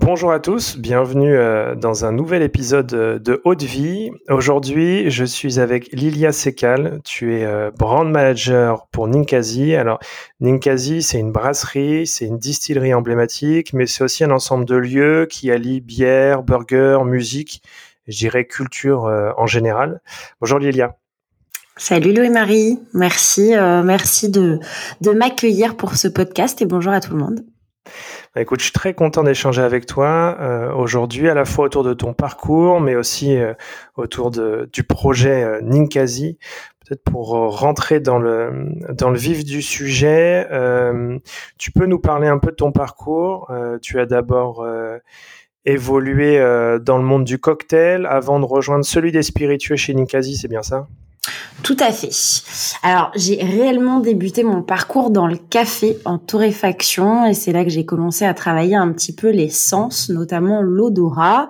Bonjour à tous, bienvenue euh, dans un nouvel épisode euh, de Haute Vie. Aujourd'hui, je suis avec Lilia Sekal. Tu es euh, brand manager pour Ninkasi. Alors, Ninkasi, c'est une brasserie, c'est une distillerie emblématique, mais c'est aussi un ensemble de lieux qui allient bière, burger, musique, je dirais culture en général. Bonjour Lilia. Salut Louis-Marie, merci, merci de, de m'accueillir pour ce podcast et bonjour à tout le monde. Bah, écoute, je suis très content d'échanger avec toi euh, aujourd'hui, à la fois autour de ton parcours, mais aussi euh, autour de, du projet euh, Ninkasi. Peut-être pour rentrer dans le, dans le vif du sujet, tu peux nous parler un peu de ton parcours. tu as d'abord évolué dans le monde du cocktail avant de rejoindre celui des spiritueux chez Ninkasi, c'est bien ça? Tout à fait. Alors, j'ai réellement débuté mon parcours dans le café en torréfaction et c'est là que j'ai commencé à travailler un petit peu les sens, notamment l'odorat.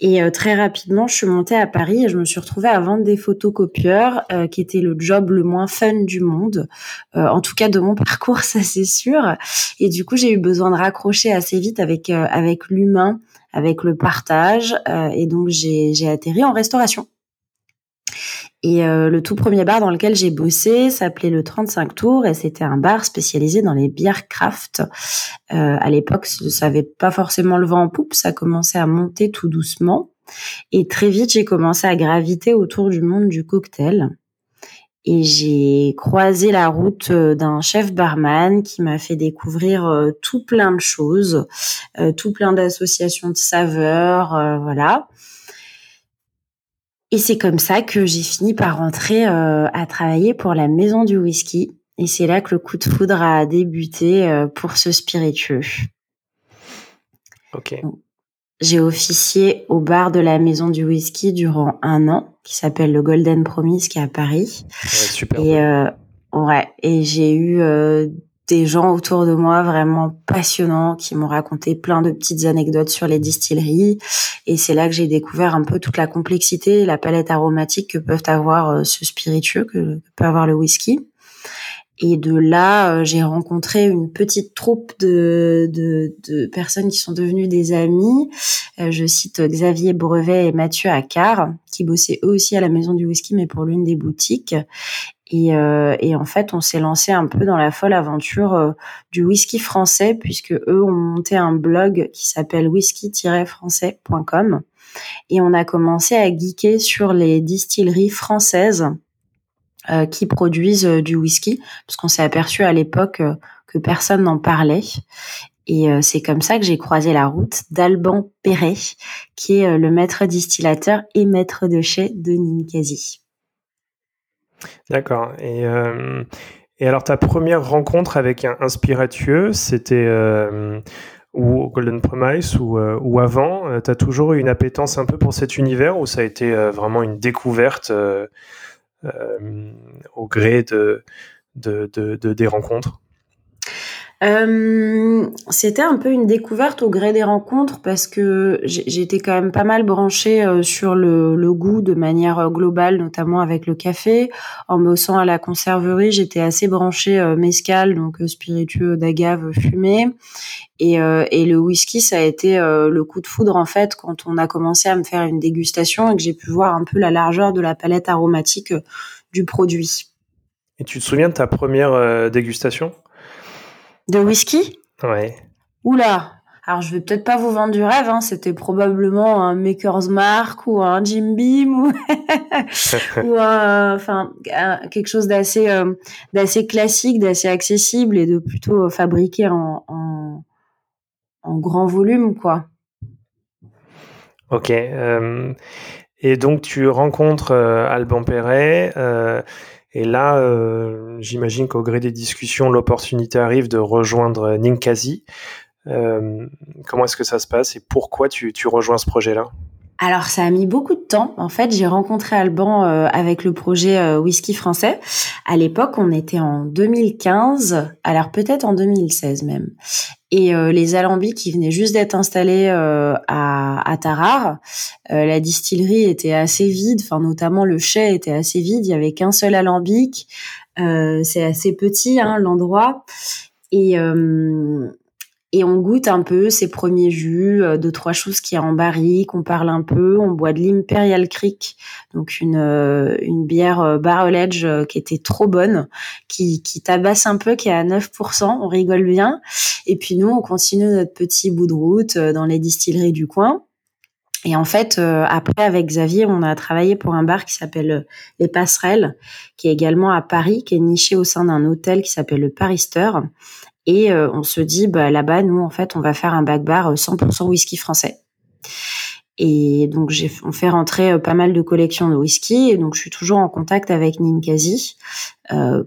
Et euh, très rapidement, je suis montée à Paris et je me suis retrouvée à vendre des photocopieurs, euh, qui était le job le moins fun du monde. Euh, en tout cas, de mon parcours, ça c'est sûr. Et du coup, j'ai eu besoin de raccrocher assez vite avec avec l'humain, avec le partage. et donc, j'ai atterri en restauration. Et euh, le tout premier bar dans lequel j'ai bossé s'appelait le 35 Tours et c'était un bar spécialisé dans les bières craft. Euh, à l'époque, ça n'avait pas forcément le vent en poupe, ça commençait à monter tout doucement. Et très vite, j'ai commencé à graviter autour du monde du cocktail. Et j'ai croisé la route euh, d'un chef barman qui m'a fait découvrir euh, tout plein de choses, tout plein d'associations de saveurs, voilà. Et c'est comme ça que j'ai fini par rentrer euh, à travailler pour la maison du whisky. Et c'est là que le coup de foudre a débuté euh, pour ce spiritueux. Ok. J'ai officié au bar de la maison du whisky durant un an, qui s'appelle le Golden Promise, qui est à Paris. Ouais, super. Et euh, ouais, et j'ai eu euh, des gens autour de moi vraiment passionnants qui m'ont raconté plein de petites anecdotes sur les distilleries. Et c'est là que j'ai découvert un peu toute la complexité, la palette aromatique que peuvent avoir euh, ce spiritueux, que, peut avoir le whisky. Et de là, euh, j'ai rencontré une petite troupe de, personnes qui sont devenues des amis. Euh, je cite Xavier Brevet et Mathieu Accard, qui bossaient eux aussi à la maison du whisky, mais pour l'une des boutiques. Et, euh, et, en fait, on s'est lancé un peu dans la folle aventure euh, du whisky français, puisque eux ont monté un blog qui s'appelle whisky-français.com. Et on a commencé à geeker sur les distilleries françaises euh, qui produisent du whisky, parce qu'on s'est aperçu à l'époque que personne n'en parlait. Et c'est comme ça que j'ai croisé la route d'Alban Perret, qui est le maître distillateur et maître de chez de Ninkasi. D'accord. Et, euh, et alors, ta première rencontre avec un, spiritueux, c'était euh, ou au Golden Promise ou, euh, avant Tu as toujours eu une appétence un peu pour cet univers ou ça a été vraiment une découverte au gré de des rencontres? Euh, c'était un peu une découverte au gré des rencontres parce que j'étais quand même pas mal branchée euh, sur le, goût de manière euh, globale, notamment avec le café. En bossant à la conserverie, j'étais assez branchée mescal, donc spiritueux d'agave fumé. Et, et, le whisky, ça a été le coup de foudre en fait quand on a commencé à me faire une dégustation et que j'ai pu voir un peu la largeur de la palette aromatique du produit. Et tu te souviens de ta première dégustation? De whisky Ouais. Oula alors je vais peut-être pas vous vendre du rêve, hein. c'était probablement un Maker's Mark ou un Jim Beam ou, ou un, enfin quelque chose d'assez euh, d'assez classique, d'assez accessible et de plutôt fabriqué en, en, en grand volume, quoi. Ok. et donc tu rencontres Alban Perret. Et là, j'imagine qu'au gré des discussions, l'opportunité arrive de rejoindre Ninkasi. comment est-ce que ça se passe et pourquoi tu rejoins ce projet-là? Alors ça a mis beaucoup de temps. En fait, j'ai rencontré Alban euh, avec le projet euh, Whisky français. À l'époque, on était en 2015, alors peut-être en 2016 même. Et euh, les alambics qui venaient juste d'être installés à, à Tarare, la distillerie était assez vide. Enfin, notamment le chai était assez vide. Il y avait qu'un seul alambic. C'est assez petit hein, l'endroit. Et et on goûte un peu ces premiers jus, euh, deux trois choses qui est en barrique, on parle un peu, on boit de l'Imperial Creek, donc une euh, une bière euh, barrel edge qui était trop bonne, qui qui tabasse un peu, qui est à 9%, on rigole bien. Et puis nous, on continue notre petit bout de route dans les distilleries du coin. Et en fait, après, avec Xavier, on a travaillé pour un bar qui s'appelle Les Passerelles, qui est également à Paris, qui est niché au sein d'un hôtel qui s'appelle le Parister. Et euh, on se dit, bah, là-bas, nous, en fait, on va faire un back bar 100% euh, whisky français. Et donc, j'ai, on fait rentrer euh, pas mal de collections de whisky. Et donc, je suis toujours en contact avec Ninkasi euh,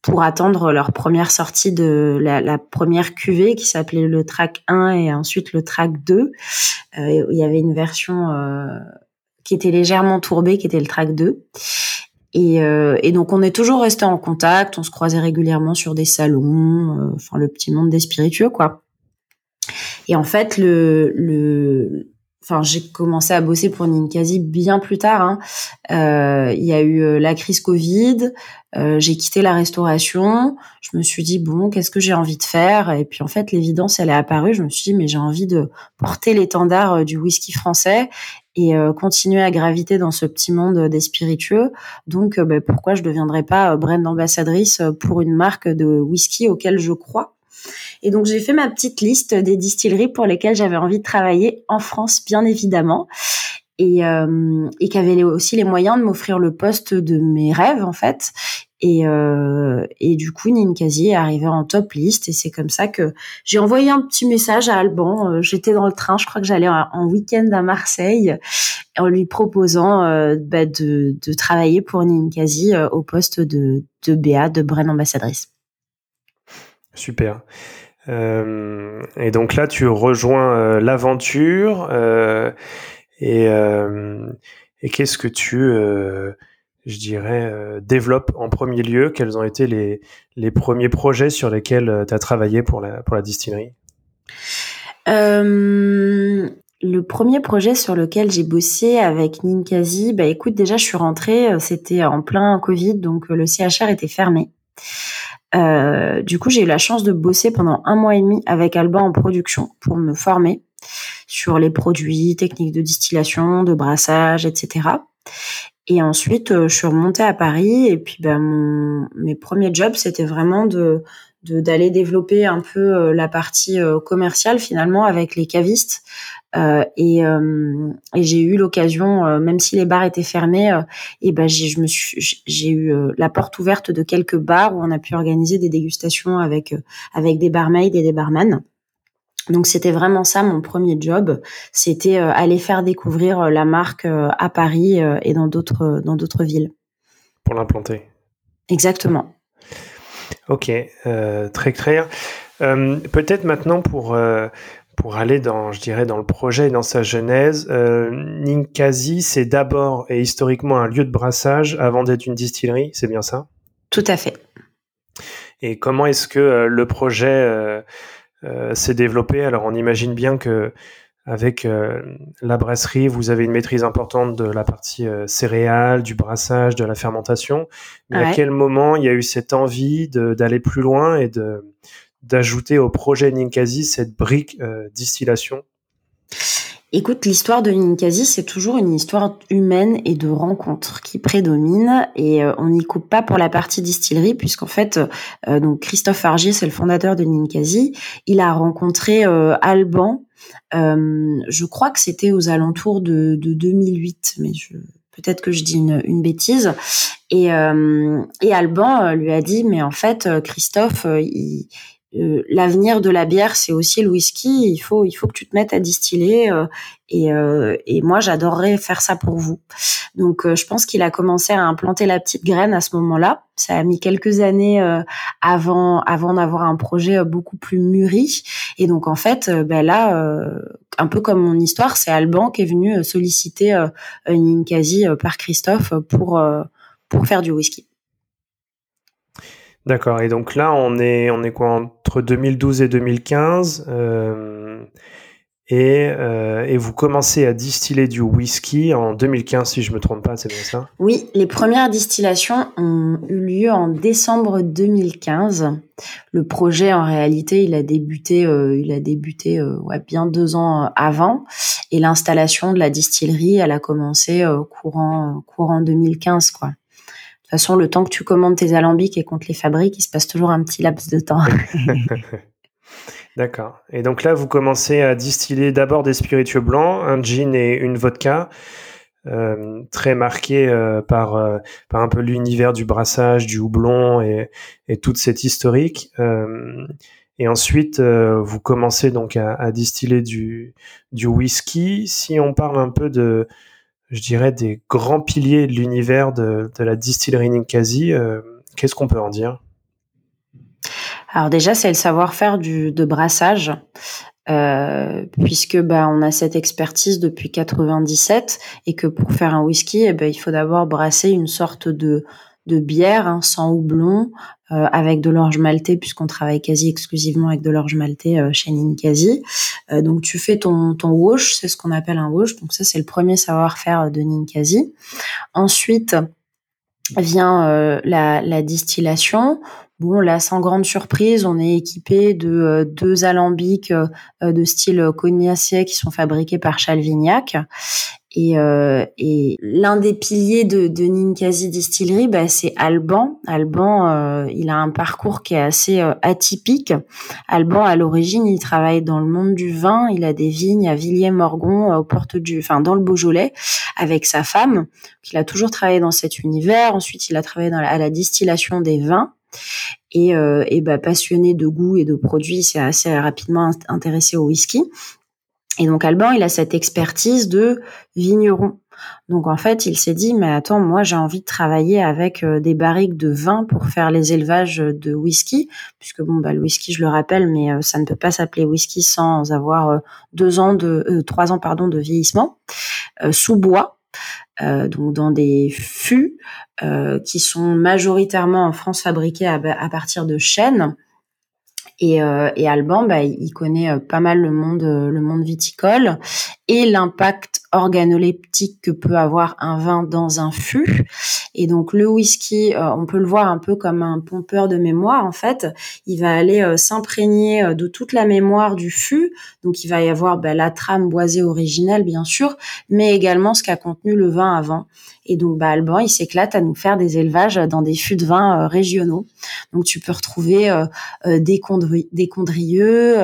pour attendre leur première sortie de la, la première cuvée qui s'appelait le track 1 et ensuite le track 2. Euh, il y avait une version qui était légèrement tourbée, qui était le track 2. Euh, et, donc on est toujours resté en contact, on se croisait régulièrement sur des salons, euh, enfin le petit monde des spiritueux quoi. Et en fait le, enfin j'ai commencé à bosser pour Ninkasi bien plus tard. Hein. Euh, il y a eu la crise Covid, j'ai quitté la restauration, je me suis dit bon qu'est-ce que j'ai envie de faire? Et puis en fait l'évidence elle est apparue. Je me suis dit mais j'ai envie de porter l'étendard du whisky français et euh, continuer à graviter dans ce petit monde des spiritueux. Donc, euh, bah, pourquoi je ne deviendrais pas euh, brand ambassadrice pour une marque de whisky auquel je crois et donc j'ai fait ma petite liste des distilleries pour lesquelles j'avais envie de travailler en France, bien évidemment, et, et qui avaient aussi les moyens de m'offrir le poste de mes rêves en fait. Et, euh, et du coup, Ninkasi est arrivé en top liste et c'est comme ça que j'ai envoyé un petit message à Alban. Euh, j'étais dans le train, je crois que j'allais en, week-end à Marseille, en lui proposant euh, bah, de, de, travailler pour Ninkasi au poste de, de BA, de Brand Ambassadrice. Super. Et donc là, tu rejoins l'aventure et, et qu'est-ce que tu je dirais, euh, développe en premier lieu Quels ont été les, les premiers projets sur lesquels euh, tu as travaillé pour la, pour la distillerie? Euh, Le premier projet sur lequel j'ai bossé avec Ninkasi, bah écoute, déjà je suis rentrée, c'était en plein Covid, donc le CHR était fermé. du coup, j'ai eu la chance de bosser pendant un mois et demi avec Alban en production pour me former sur les produits, techniques de distillation, de brassage, etc. Et ensuite, euh, je suis remontée à Paris et puis ben, mon, mes premiers jobs, c'était vraiment de d'aller développer un peu euh, la partie euh, commerciale finalement avec les cavistes. Euh, et, et j'ai eu l'occasion même si les bars étaient fermés et ben j'ai je me eu la porte ouverte de quelques bars où on a pu organiser des dégustations avec avec des barmaids et des barman donc c'était vraiment ça mon premier job, c'était euh, aller faire découvrir euh, la marque euh, à Paris et dans d'autres dans d'autres villes. Pour l'implanter. Exactement. Ok, très clair. Peut-être maintenant pour pour aller dans, je dirais, dans le projet et dans sa genèse, Ninkasi, c'est d'abord et historiquement un lieu de brassage avant d'être une distillerie, c'est bien ça? Tout à fait. Et comment est-ce que le projet s'est développé. Alors on imagine bien que avec euh, la brasserie, vous avez une maîtrise importante de la partie euh, céréales, du brassage, de la fermentation. Mais à quel moment il y a eu cette envie d'aller plus loin et de d'ajouter au projet Ninkasi cette brique distillation? Écoute, l'histoire de Ninkasi, c'est toujours une histoire humaine et de rencontres qui prédomine et euh, on n'y coupe pas pour la partie distillerie puisqu'en fait, euh, donc Christophe Fargier, c'est le fondateur de Ninkasi, il a rencontré euh, Alban, je crois que c'était aux alentours de, de 2008, mais peut-être que je dis une, une bêtise. Et, et Alban lui a dit, mais en fait, Christophe, il, euh, l'avenir de la bière, c'est aussi le whisky. Il faut, il faut que tu te mettes à distiller. Euh, et, euh, et, moi, j'adorerais faire ça pour vous. Donc, je pense qu'il a commencé à implanter la petite graine à ce moment-là. Ça a mis quelques années avant, avant d'avoir un projet beaucoup plus mûri. Et donc, en fait, ben là, un peu comme mon histoire, c'est Alban qui est venu solliciter une Inkasi par Christophe pour pour faire du whisky. D'accord. Et donc là, on est, on est quoi entre 2012 et 2015 euh, et, euh, et, vous commencez à distiller du whisky en 2015, si je me trompe pas, c'est bien ça? Oui, les premières distillations ont eu lieu en décembre 2015. Le projet, en réalité, il a débuté, euh, il a débuté ouais, bien deux ans avant, et l'installation de la distillerie, elle a commencé courant courant 2015, quoi. Toute façon, le temps que tu commandes tes alambics et qu'on te les fabrique, il se passe toujours un petit laps de temps. D'accord. Et donc là, vous commencez à distiller d'abord des spiritueux blancs, un gin et une vodka, euh, très marqués euh, par, euh, par un peu l'univers du brassage, du houblon et, et toute cette historique. et ensuite, vous commencez donc à, à, distiller du, du whisky. Si on parle un peu de, je dirais, des grands piliers de l'univers de, la distillerie Ninkasi. Euh, qu'est-ce qu'on peut en dire? Alors déjà, c'est le savoir-faire de brassage. Euh, puisque bah on a cette expertise depuis 97 et que pour faire un whisky, eh ben, il faut d'abord brasser une sorte de de bière hein, sans houblon euh, avec de l'orge maltais puisqu'on travaille quasi exclusivement avec de l'orge maltais euh, chez Ninkasi. Euh, donc tu fais ton ton wash, c'est ce qu'on appelle un wash. Donc ça c'est le premier savoir-faire de Ninkasi. Ensuite vient la, la distillation. Bon, là, sans grande surprise, on est équipé de deux alambics de style cognacier qui sont fabriqués par Chalvignac. Et, euh, et l'un des piliers de, de Ninkasi Distillery, bah, c'est Alban. Alban, euh, il a un parcours qui est assez euh, atypique. Alban, à l'origine, il travaille dans le monde du vin. Il a des vignes à Villiers-Morgon, aux portes du, enfin dans le Beaujolais, avec sa femme. Il a toujours travaillé dans cet univers. Ensuite, il a travaillé dans à la distillation des vins. Et, et bah, passionné de goût et de produits, il s'est assez rapidement intéressé au whisky. Et donc Alban, il a cette expertise de vigneron. Donc en fait, il s'est dit mais attends, moi j'ai envie de travailler avec euh, des barriques de vin pour faire les élevages de whisky, puisque bon bah le whisky, je le rappelle, mais euh, ça ne peut pas s'appeler whisky sans avoir euh, deux ans de trois ans pardon de vieillissement sous bois. donc dans des fûts qui sont majoritairement en France fabriqués à, à partir de chênes et, euh, et Alban, bah, il connaît euh, pas mal le monde, euh, le monde viticole et l'impact organoleptique que peut avoir un vin dans un fût. Et donc le whisky, on peut le voir un peu comme un pompeur de mémoire. En fait, il va aller s'imprégner de toute la mémoire du fût. Donc il va y avoir bah, la trame boisée originelle, bien sûr, mais également ce qu'a contenu le vin avant. Et donc, bah, Alban, il s'éclate à nous faire des élevages dans des fûts de vin euh, régionaux. Donc, tu peux retrouver euh, euh, des, des condrieux.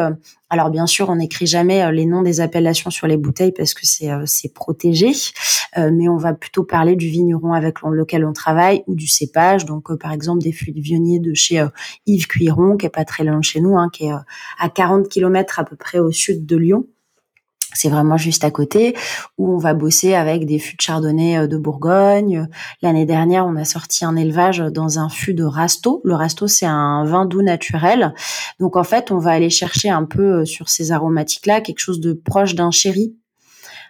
alors, bien sûr, on n'écrit jamais les noms des appellations sur les bouteilles parce que c'est c'est protégé. mais on va plutôt parler du vigneron avec lequel on travaille ou du cépage. Donc, par exemple, des fûts de vionnier de chez Yves Cuiron, qui est pas très loin de chez nous, hein, qui est à 40 km à peu près au sud de Lyon c'est vraiment juste à côté, où on va bosser avec des fûts de chardonnay euh, de Bourgogne. L'année dernière, on a sorti un élevage dans un fût de Rasto. Le Rasto, c'est un vin doux naturel. Donc en fait, on va aller chercher un peu euh, sur ces aromatiques-là quelque chose de proche d'un sherry.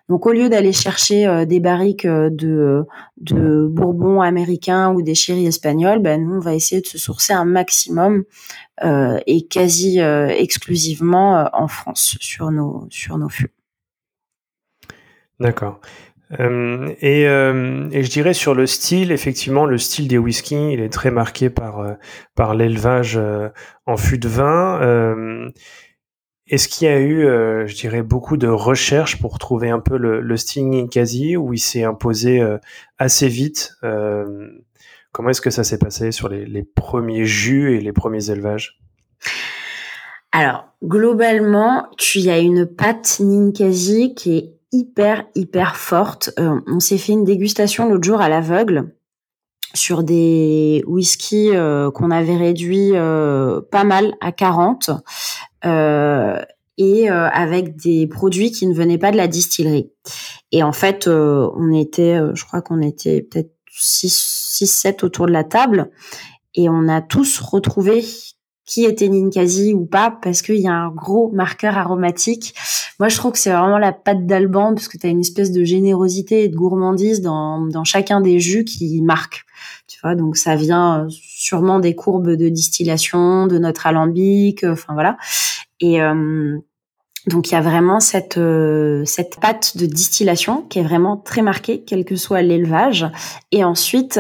Donc au lieu d'aller chercher euh, des barriques de, de bourbon américain ou des sherry espagnols, ben nous on va essayer de se sourcer un maximum et quasi exclusivement en France sur nos sur nos fûts. D'accord. Euh, et, euh, et, je dirais sur le style, effectivement, le style des whisky, il est très marqué par, euh, par l'élevage en fût de vin. Est-ce qu'il y a eu, je dirais, beaucoup de recherches pour trouver un peu le, le style quasi où il s'est imposé assez vite Comment est-ce que ça s'est passé sur les, premiers jus et les premiers élevages? Alors, globalement, tu y a une pâte Ninkasi qui est hyper hyper forte. Euh, on s'est fait une dégustation l'autre jour à l'aveugle sur des whisky qu'on avait réduit pas mal à 40 et avec des produits qui ne venaient pas de la distillerie. Et en fait, on était, je crois qu'on était peut-être 6, 7 autour de la table et on a tous retrouvé qui était Ninkasi ou pas parce qu'il y a un gros marqueur aromatique. Moi, je trouve que c'est vraiment la pâte d'Alban parce que tu as une espèce de générosité et de gourmandise dans, dans chacun des jus qui marque. Tu vois, donc ça vient euh, sûrement des courbes de distillation, de notre alambic, euh, enfin voilà. Et euh, donc il y a vraiment cette cette pâte de distillation qui est vraiment très marquée, quel que soit l'élevage. Et ensuite,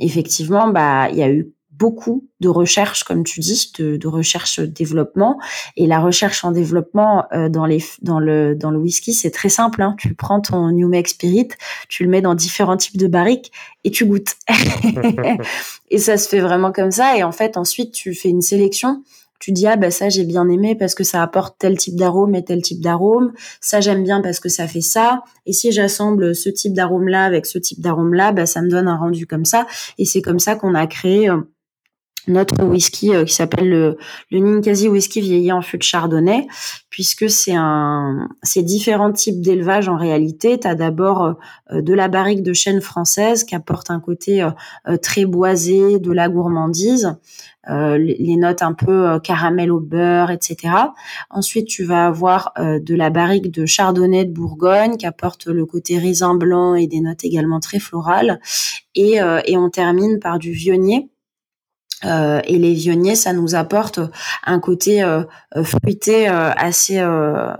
effectivement, bah il y a eu beaucoup de recherche, comme tu dis, de, de recherche-développement. Et la recherche en développement euh, dans, les, dans, le, dans le whisky, c'est très simple. Hein. Tu prends ton New Make Spirit, tu le mets dans différents types de barriques et tu goûtes. et ça se fait vraiment comme ça. Et en fait, ensuite, tu fais une sélection tu dis ah bah ça j'ai bien aimé parce que ça apporte tel type d'arôme et tel type d'arôme ça j'aime bien parce que ça fait ça et si j'assemble ce type d'arôme là avec ce type d'arôme là bah ça me donne un rendu comme ça et c'est comme ça qu'on a créé euh, notre whisky euh, qui s'appelle le, le Ninkasi whisky vieilli en fût de chardonnay, puisque c'est un, c'est différents types d'élevage en réalité. Tu as d'abord euh, de la barrique de chêne française qui apporte un côté euh, très boisé, de la gourmandise, les notes un peu caramel au beurre, etc. Ensuite, tu vas avoir de la barrique de chardonnay de Bourgogne qui apporte le côté raisin blanc et des notes également très florales. Et, et on termine par du vionnier euh, et les vionniers, ça nous apporte un côté euh, euh, fruité assez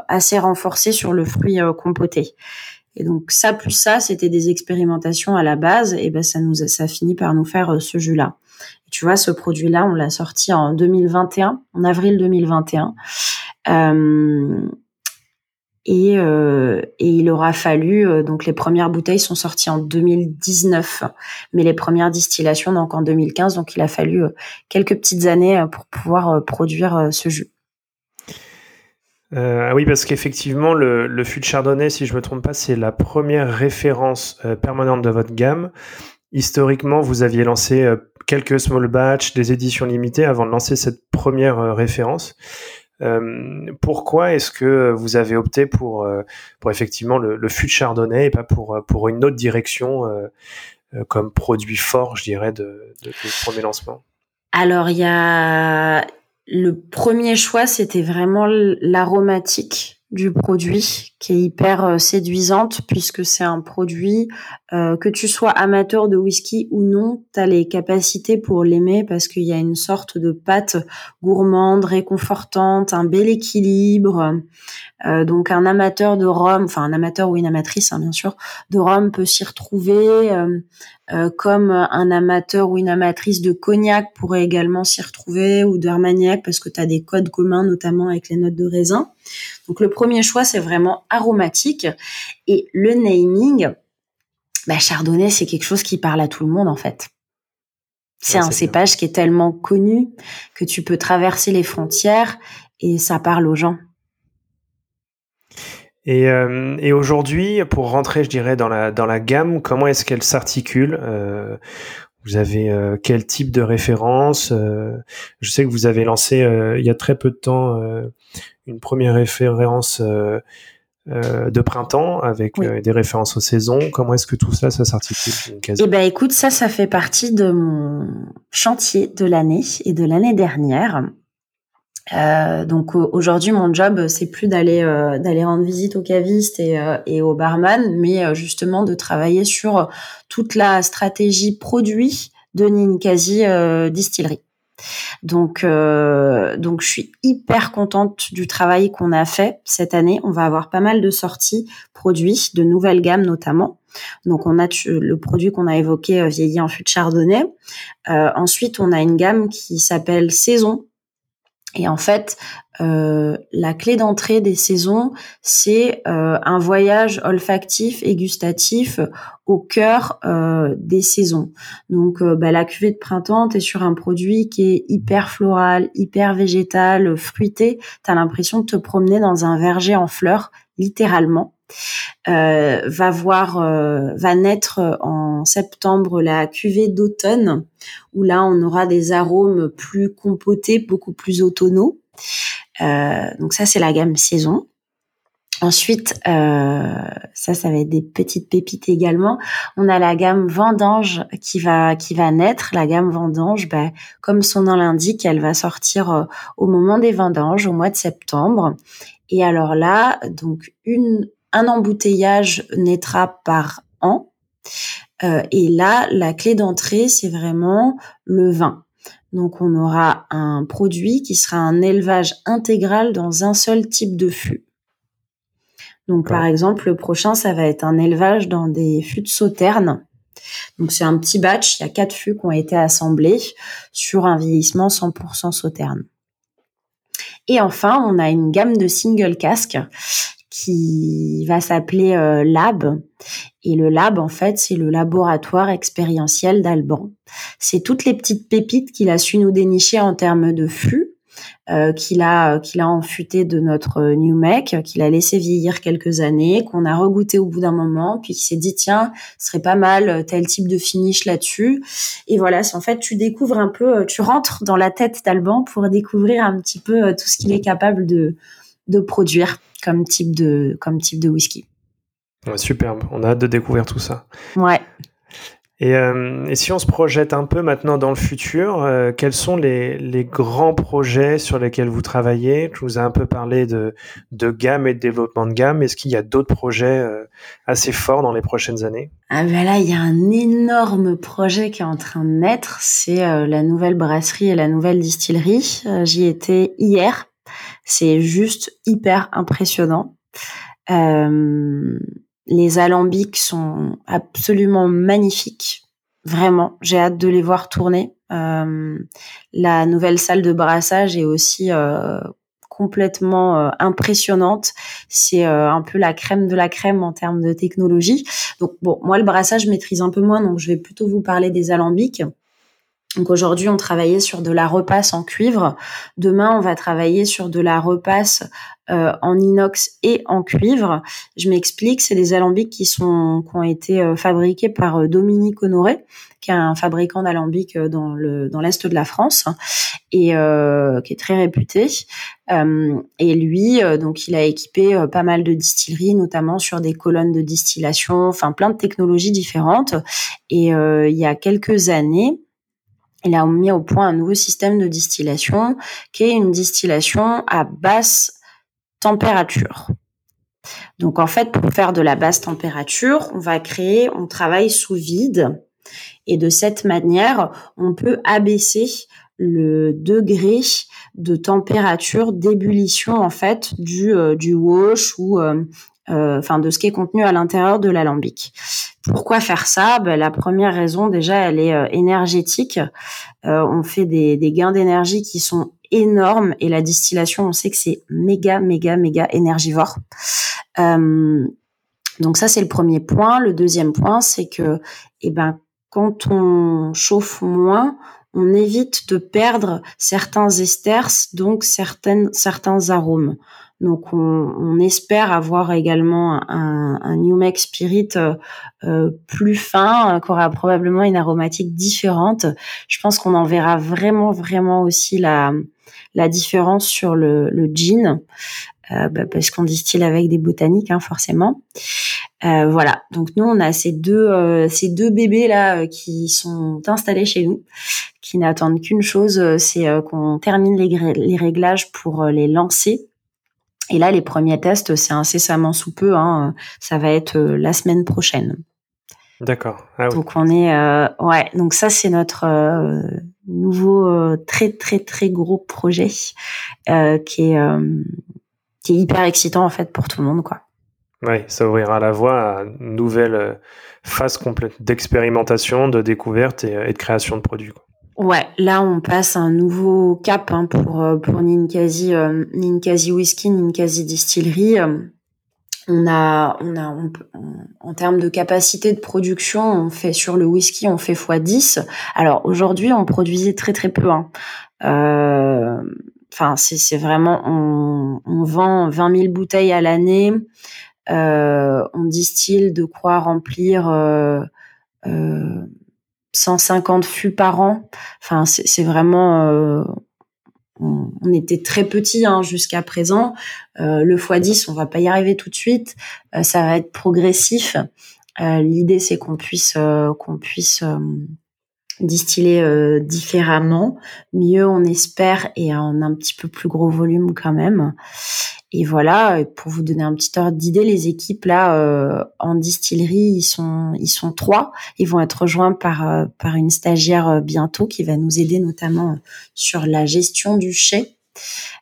assez renforcé sur le fruit compoté. Et donc ça plus ça, c'était des expérimentations à la base, et ben ça nous ça finit par nous faire ce jus-là. Tu vois, ce produit-là, on l'a sorti en 2021, en avril 2021. Euh, et, il aura fallu euh, donc les premières bouteilles sont sorties en 2019 mais les premières distillations donc en 2015 donc il a fallu euh, quelques petites années pour pouvoir produire ce jus. Ah oui parce qu'effectivement le, le fût de chardonnay si je me trompe pas c'est la première référence permanente de votre gamme. Historiquement vous aviez lancé quelques small batch des éditions limitées avant de lancer cette première référence. Euh, pourquoi est-ce que vous avez opté pour, euh, pour effectivement le, le fût de chardonnay et pas pour, pour une autre direction euh, comme produit fort, je dirais, de, de, de premier lancement? Alors, il y a le premier choix, c'était vraiment l'aromatique du produit qui est hyper euh, séduisante puisque c'est un produit euh, que tu sois amateur de whisky ou non, tu as les capacités pour l'aimer parce qu'il y a une sorte de pâte gourmande, réconfortante, un bel équilibre. Euh, donc un amateur de rhum, enfin un amateur ou une amatrice hein, bien sûr, de rhum peut s'y retrouver. Comme un amateur ou une amatrice de cognac pourrait également s'y retrouver ou d'Armagnac parce que tu as des codes communs notamment avec les notes de raisin. Donc le premier choix c'est vraiment aromatique et le naming, bah, chardonnay c'est quelque chose qui parle à tout le monde en fait. C'est un cépage qui est tellement connu que tu peux traverser les frontières et ça parle aux gens. Et, euh, et aujourd'hui, pour rentrer, je dirais, dans la, dans la gamme, comment est-ce qu'elle s'articule euh, Vous avez euh, quel type de référence euh, Je sais que vous avez lancé il y a très peu de temps une première référence de printemps avec des références aux saisons. Comment est-ce que tout ça, ça s'articule Eh ben, écoute, ça, ça fait partie de mon chantier de l'année et de l'année dernière. Euh, donc aujourd'hui mon job c'est plus d'aller euh, d'aller rendre visite aux cavistes et, euh, et aux barman, mais justement de travailler sur toute la stratégie produit de Ninkasi distillerie. Donc donc je suis hyper contente du travail qu'on a fait cette année. On va avoir pas mal de sorties produits de nouvelles gammes notamment. Donc on a le produit qu'on a évoqué vieilli en fût de chardonnay. ensuite on a une gamme qui s'appelle Saison et en fait, euh, la clé d'entrée des saisons, c'est euh, un voyage olfactif et gustatif au cœur euh, des saisons. Donc, bah, la cuvée de printemps, tu es sur un produit qui est hyper floral, hyper végétal, fruité. Tu as l'impression de te promener dans un verger en fleurs, littéralement. va voir, va naître en en septembre la cuvée d'automne, où là on aura des arômes plus compotés, beaucoup plus automnaux. donc ça c'est la gamme saison. Ensuite, euh, ça, ça va être des petites pépites également. On a la gamme vendange qui va qui va naître. La gamme vendange, ben, comme son nom l'indique, elle va sortir euh, au moment des vendanges, au mois de septembre. Et alors là, donc une un embouteillage naîtra par an. Euh, et là, la clé d'entrée, c'est vraiment le vin. Donc on aura un produit qui sera un élevage intégral dans un seul type de fût. Donc, par exemple, le prochain, ça va être un élevage dans des fûts de sauterne. Donc, c'est un petit batch. Il y a quatre fûts qui ont été assemblés sur un vieillissement 100% sauterne. Et enfin, on a une gamme de single casques qui va s'appeler euh, Lab. Et le Lab, en fait, c'est le laboratoire expérientiel d'Alban. C'est toutes les petites pépites qu'il a su nous dénicher en termes de fûts euh, qu'il a qu'il a enfuté de notre New Mac, qu'il a laissé vieillir quelques années, qu'on a regoûté au bout d'un moment, puis qui s'est dit tiens, ce serait pas mal euh, tel type de finish là-dessus. Et voilà, c'est en fait tu découvres un peu, euh, tu rentres dans la tête d'Alban pour découvrir un petit peu tout ce qu'il est capable de de produire comme type de comme type de whisky. superbe, on a hâte de découvrir tout ça. Ouais. Euh, et, si on se projette un peu maintenant dans le futur, euh, quels sont les, grands projets sur lesquels vous travaillez? Je vous ai un peu parlé de, gamme et de développement de gamme. Est-ce qu'il y a d'autres projets euh, assez forts dans les prochaines années? Ah ben là, il y a un énorme projet qui est en train de naître. C'est la nouvelle brasserie et la nouvelle distillerie. J'y étais hier. C'est juste hyper impressionnant. Les alambics sont absolument magnifiques. Vraiment, j'ai hâte de les voir tourner. Euh, la nouvelle salle de brassage est aussi euh, complètement euh, impressionnante. C'est un peu la crème de la crème en termes de technologie. Donc bon, moi le brassage je maîtrise un peu moins, donc je vais plutôt vous parler des alambics. Donc aujourd'hui, on travaillait sur de la repasse en cuivre. Demain, on va travailler sur de la repasse euh, en inox et en cuivre. Je m'explique, c'est des alambics qui sont qui ont été euh, fabriqués par euh, Dominique Honoré, qui est un fabricant d'alambics dans le dans l'est de la France et qui est très réputé. et lui, donc, il a équipé pas mal de distilleries, notamment sur des colonnes de distillation, enfin plein de technologies différentes. Et il y a quelques années, il a mis au point un nouveau système de distillation qui est une distillation à basse température. Donc en fait, pour faire de la basse température, on va créer, on travaille sous vide et de cette manière, on peut abaisser le degré de température d'ébullition en fait du euh, du wash ou euh, enfin de ce qui est contenu à l'intérieur de l'alambic. Pourquoi faire ça? Ben, La première raison, déjà, elle est euh, énergétique. Euh, on fait des, gains d'énergie qui sont énormes et la distillation, on sait que c'est méga, méga, méga énergivore. Euh, donc ça, c'est le premier point. Le deuxième point, c'est que, eh ben, quand on chauffe moins, on évite de perdre certains esters, donc certaines, certains arômes. Donc on, espère avoir également un, un New Make Spirit euh, euh, plus fin, qui aura probablement une aromatique différente. Je pense qu'on en verra vraiment vraiment aussi la, la différence sur le, le gin, euh, bah, parce qu'on distille avec des botaniques hein, forcément. voilà, donc nous on a ces deux ces deux bébés là qui sont installés chez nous, qui n'attendent qu'une chose, c'est qu'on termine les, les réglages pour les lancer et là, les premiers tests, c'est incessamment sous peu. Hein. Ça va être euh, la semaine prochaine. D'accord. Ah donc on est euh, ouais. Donc ça c'est notre euh, nouveau très très très gros projet qui est qui est hyper excitant en fait pour tout le monde quoi. Oui, ça ouvrira la voie à une nouvelle phase complète d'expérimentation, de découverte et, et, de création de produits. Quoi. Ouais, là on passe un nouveau cap hein, pour euh, pour Ninkasi euh, Ninkasi whisky, Ninkasi distillerie. On a on a en termes de capacité de production, on fait sur le whisky, on fait x10. Alors aujourd'hui, on produisait très très peu. Hein. Euh, enfin, c'est vraiment on, on vend 20 000 bouteilles à l'année. on distille de quoi remplir 150 fûts par an. Enfin, c'est vraiment on, était très petit hein, jusqu'à présent. le x10, on va pas y arriver tout de suite. ça va être progressif. L'idée, c'est qu'on puisse qu'on puisse distiller euh, différemment, mieux on espère et en un petit peu plus gros volume quand même. Et voilà, pour vous donner un petit ordre d'idée, les équipes là euh, en distillerie, ils sont ils sont trois. Ils vont être rejoints par euh, par une stagiaire bientôt qui va nous aider notamment sur la gestion du chai.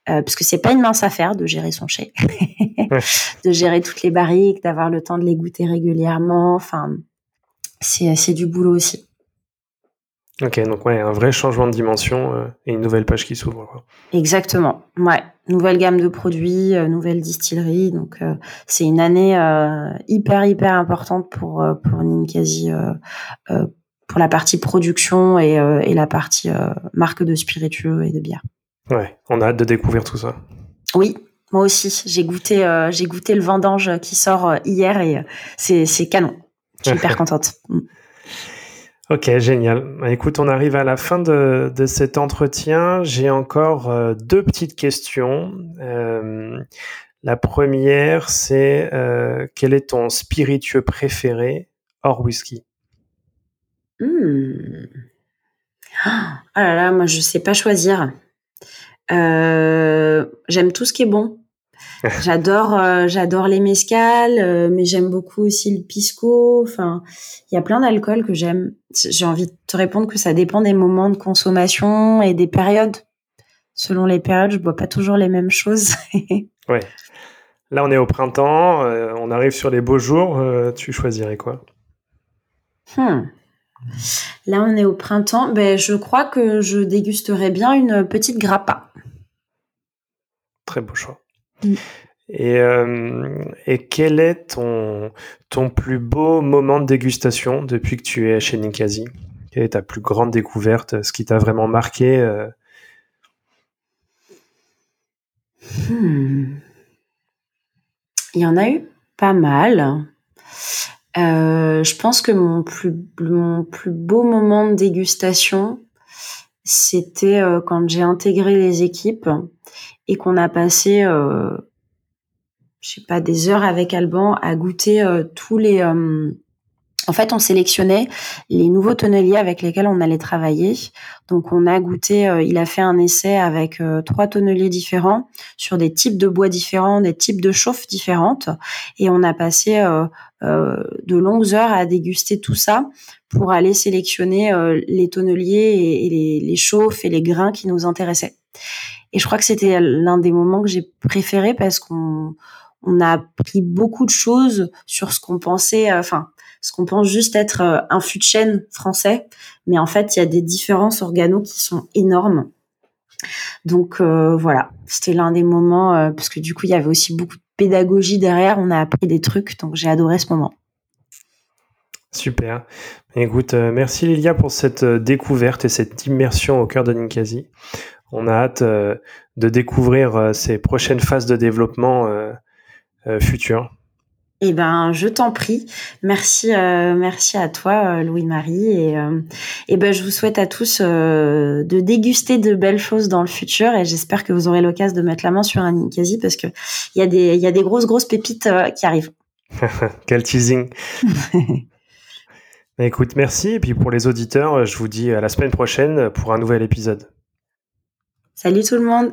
parce que c'est pas une mince affaire de gérer son chai, de gérer toutes les barriques, d'avoir le temps de les goûter régulièrement. Enfin, c'est c'est du boulot aussi. Ok, donc ouais, un vrai changement de dimension euh, et une nouvelle page qui s'ouvre. Exactement. Ouais, nouvelle gamme de produits, euh, nouvelle distillerie. Donc euh, c'est une année hyper hyper importante pour pour Ninkasi pour la partie production et, et la partie marque de spiritueux et de bière. Ouais, on a hâte de découvrir tout ça. Oui, moi aussi. J'ai goûté j'ai goûté le vendange qui sort hier et c'est c'est canon. Je suis hyper contente. Ok, génial. Bah, écoute, on arrive à la fin de, cet entretien. J'ai encore euh, deux petites questions. Euh, la première, c'est euh, quel est ton spiritueux préféré hors whisky? Hmm. Ah là là, moi je sais pas choisir. J'aime tout ce qui est bon. J'adore euh, j'adore les mescales euh, mais j'aime beaucoup aussi le pisco enfin il y a plein d'alcools que j'aime j'ai envie de te répondre que ça dépend des moments de consommation et des périodes selon les périodes je bois pas toujours les mêmes choses ouais là on est au printemps euh, on arrive sur les beaux jours tu choisirais quoi? Hmm. Là, on est au printemps. Ben, je crois que je dégusterais bien une petite grappa. Très beau choix. Mm. Et, euh, et, quel est ton, ton plus beau moment de dégustation depuis que tu es chez Ninkasi Quelle est ta plus grande découverte? Ce qui t'a vraiment marqué euh? hmm. Il y en a eu pas mal. Euh, je pense que mon plus, mon plus beau moment de dégustation, c'était quand j'ai intégré les équipes et qu'on a passé, euh, je sais pas, des heures avec Alban à goûter euh, tous les. Euh, en fait, on sélectionnait les nouveaux tonneliers avec lesquels on allait travailler. Donc, on a goûté. Euh, il a fait un essai avec trois tonneliers différents sur des types de bois différents, des types de chauffes différentes, et on a passé de longues heures à déguster tout ça pour aller sélectionner les tonneliers et, les, chauffes et les grains qui nous intéressaient. Et je crois que c'était l'un des moments que j'ai préféré parce qu'on on a appris beaucoup de choses sur ce qu'on pensait, euh, enfin, ce qu'on pense juste être euh, un fût de français, mais en fait, il y a des différences organo qui sont énormes. Donc euh, voilà, c'était l'un des moments parce que du coup, il y avait aussi beaucoup de pédagogie derrière. On a appris des trucs, donc j'ai adoré ce moment. Super. Écoute, merci Lilia pour cette découverte et cette immersion au cœur de Ninkasi. On a hâte euh, de découvrir euh, ces prochaines phases de développement euh, futures. Eh ben, je t'en prie. Merci, merci à toi, Louis-Marie, et, et ben, je vous souhaite à tous de déguster de belles choses dans le futur, et j'espère que vous aurez l'occasion de mettre la main sur un Ninkasi parce que il y a des, il y a des grosses grosses pépites qui arrivent. Quel teasing. Écoute, merci. Et puis pour les auditeurs, je vous dis à la semaine prochaine pour un nouvel épisode. Salut tout le monde